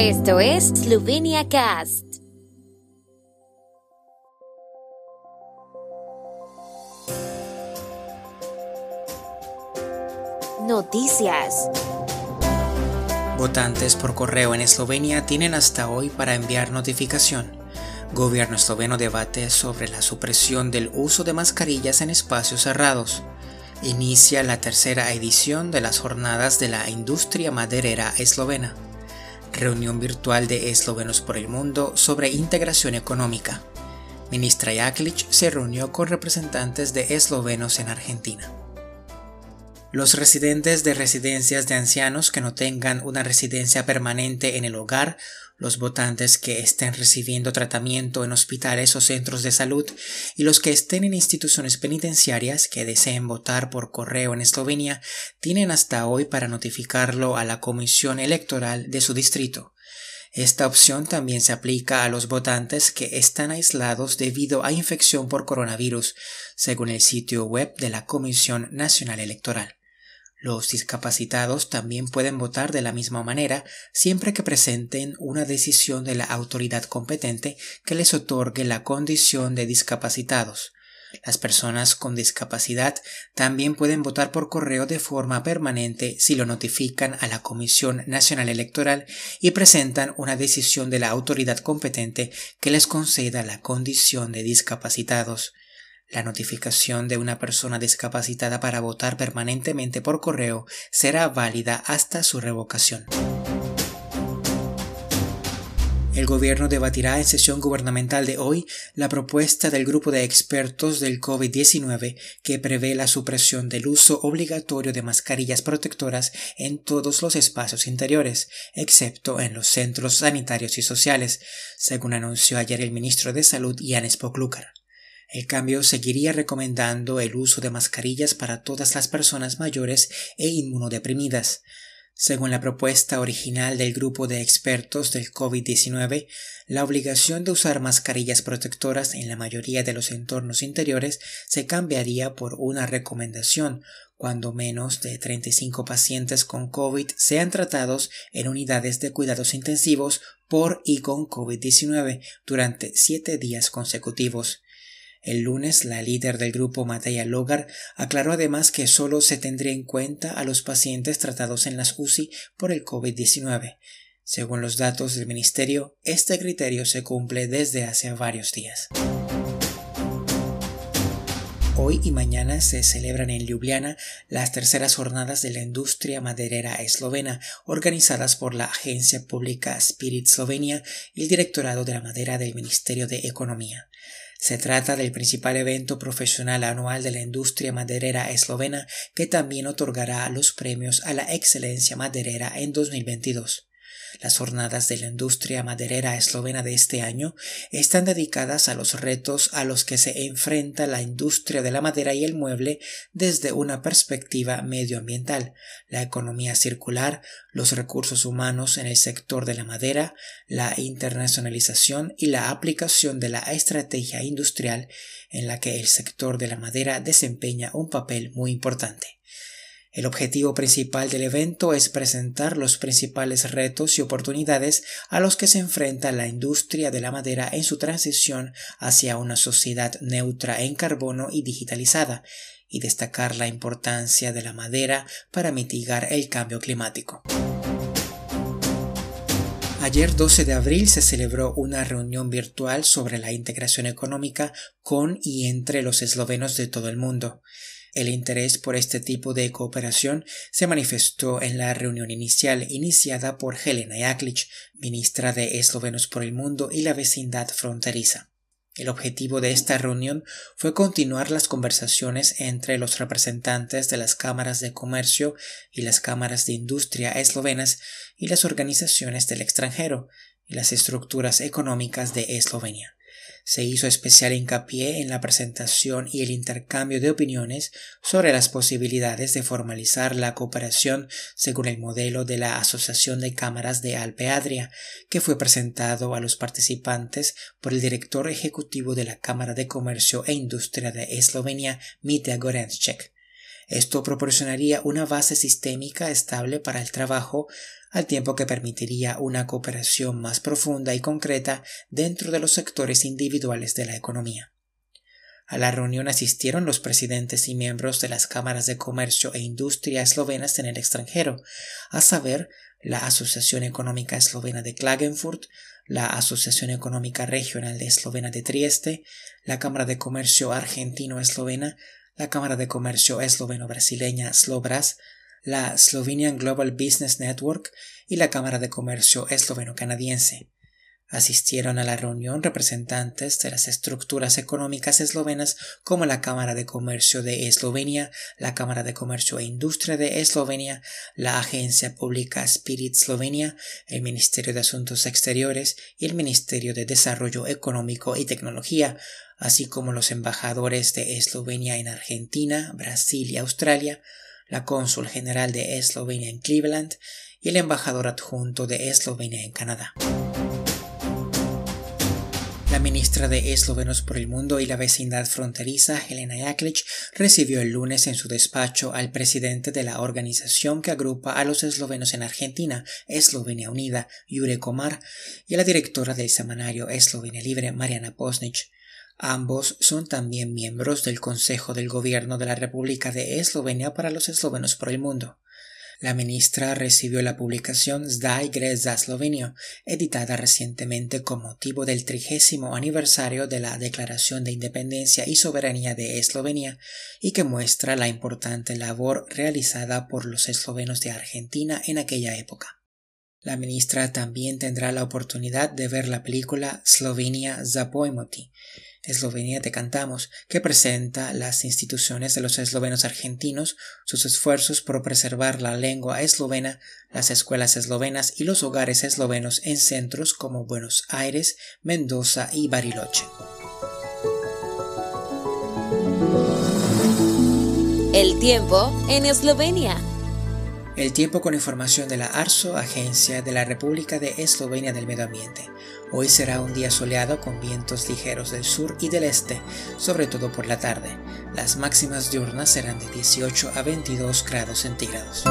Esto es Slovenia Cast. Noticias. Votantes por correo en Eslovenia tienen hasta hoy para enviar notificación. Gobierno esloveno debate sobre la supresión del uso de mascarillas en espacios cerrados. Inicia la tercera edición de las jornadas de la industria maderera eslovena. Reunión virtual de eslovenos por el mundo sobre integración económica. Ministra Jaklic se reunió con representantes de eslovenos en Argentina. Los residentes de residencias de ancianos que no tengan una residencia permanente en el hogar, los votantes que estén recibiendo tratamiento en hospitales o centros de salud y los que estén en instituciones penitenciarias que deseen votar por correo en Eslovenia tienen hasta hoy para notificarlo a la comisión electoral de su distrito. Esta opción también se aplica a los votantes que están aislados debido a infección por coronavirus, según el sitio web de la Comisión Nacional Electoral. Los discapacitados también pueden votar de la misma manera siempre que presenten una decisión de la autoridad competente que les otorgue la condición de discapacitados. Las personas con discapacidad también pueden votar por correo de forma permanente si lo notifican a la Comisión Nacional Electoral y presentan una decisión de la autoridad competente que les conceda la condición de discapacitados. La notificación de una persona discapacitada para votar permanentemente por correo será válida hasta su revocación. El gobierno debatirá en sesión gubernamental de hoy la propuesta del grupo de expertos del COVID-19 que prevé la supresión del uso obligatorio de mascarillas protectoras en todos los espacios interiores, excepto en los centros sanitarios y sociales, según anunció ayer el ministro de Salud Jan Spoklukar. El cambio seguiría recomendando el uso de mascarillas para todas las personas mayores e inmunodeprimidas. Según la propuesta original del grupo de expertos del COVID-19, la obligación de usar mascarillas protectoras en la mayoría de los entornos interiores se cambiaría por una recomendación cuando menos de 35 pacientes con COVID sean tratados en unidades de cuidados intensivos por y con COVID-19 durante siete días consecutivos. El lunes, la líder del grupo Mateya Logar aclaró además que solo se tendría en cuenta a los pacientes tratados en las UCI por el COVID-19. Según los datos del Ministerio, este criterio se cumple desde hace varios días. Hoy y mañana se celebran en Ljubljana las terceras jornadas de la industria maderera eslovena, organizadas por la agencia pública Spirit Slovenia y el Directorado de la Madera del Ministerio de Economía. Se trata del principal evento profesional anual de la industria maderera eslovena que también otorgará los premios a la excelencia maderera en 2022. Las jornadas de la industria maderera eslovena de este año están dedicadas a los retos a los que se enfrenta la industria de la madera y el mueble desde una perspectiva medioambiental, la economía circular, los recursos humanos en el sector de la madera, la internacionalización y la aplicación de la estrategia industrial en la que el sector de la madera desempeña un papel muy importante. El objetivo principal del evento es presentar los principales retos y oportunidades a los que se enfrenta la industria de la madera en su transición hacia una sociedad neutra en carbono y digitalizada, y destacar la importancia de la madera para mitigar el cambio climático. Ayer 12 de abril se celebró una reunión virtual sobre la integración económica con y entre los eslovenos de todo el mundo. El interés por este tipo de cooperación se manifestó en la reunión inicial iniciada por Helena Jaklic, ministra de Eslovenos por el Mundo y la vecindad fronteriza. El objetivo de esta reunión fue continuar las conversaciones entre los representantes de las cámaras de comercio y las cámaras de industria eslovenas y las organizaciones del extranjero y las estructuras económicas de Eslovenia se hizo especial hincapié en la presentación y el intercambio de opiniones sobre las posibilidades de formalizar la cooperación según el modelo de la Asociación de Cámaras de Alpe Adria, que fue presentado a los participantes por el director ejecutivo de la Cámara de Comercio e Industria de Eslovenia, Mitja Gorenschek. Esto proporcionaría una base sistémica estable para el trabajo, al tiempo que permitiría una cooperación más profunda y concreta dentro de los sectores individuales de la economía. A la reunión asistieron los presidentes y miembros de las cámaras de comercio e industria eslovenas en el extranjero, a saber, la Asociación Económica Eslovena de Klagenfurt, la Asociación Económica Regional Eslovena de Trieste, la Cámara de Comercio Argentino-Eslovena, la Cámara de Comercio Esloveno-Brasileña Slobras, la Slovenian Global Business Network y la Cámara de Comercio Esloveno-Canadiense. Asistieron a la reunión representantes de las estructuras económicas eslovenas como la Cámara de Comercio de Eslovenia, la Cámara de Comercio e Industria de Eslovenia, la Agencia Pública Spirit Slovenia, el Ministerio de Asuntos Exteriores y el Ministerio de Desarrollo Económico y Tecnología, así como los embajadores de Eslovenia en Argentina, Brasil y Australia, la cónsul general de Eslovenia en Cleveland y el embajador adjunto de Eslovenia en Canadá. La ministra de Eslovenos por el Mundo y la Vecindad Fronteriza, Helena Jaklic, recibió el lunes en su despacho al presidente de la organización que agrupa a los eslovenos en Argentina, Eslovenia Unida, Jure Komar, y a la directora del semanario Eslovenia Libre, Mariana Posnich. Ambos son también miembros del Consejo del Gobierno de la República de Eslovenia para los eslovenos por el mundo. La ministra recibió la publicación Zdaj gre za editada recientemente con motivo del trigésimo aniversario de la Declaración de Independencia y Soberanía de Eslovenia y que muestra la importante labor realizada por los eslovenos de Argentina en aquella época. La ministra también tendrá la oportunidad de ver la película Slovenia Zapojmoti, Eslovenia te cantamos, que presenta las instituciones de los eslovenos argentinos, sus esfuerzos por preservar la lengua eslovena, las escuelas eslovenas y los hogares eslovenos en centros como Buenos Aires, Mendoza y Bariloche. El tiempo en Eslovenia. El tiempo con información de la ARSO, Agencia de la República de Eslovenia del Medio Ambiente. Hoy será un día soleado con vientos ligeros del sur y del este, sobre todo por la tarde. Las máximas diurnas serán de 18 a 22 grados centígrados.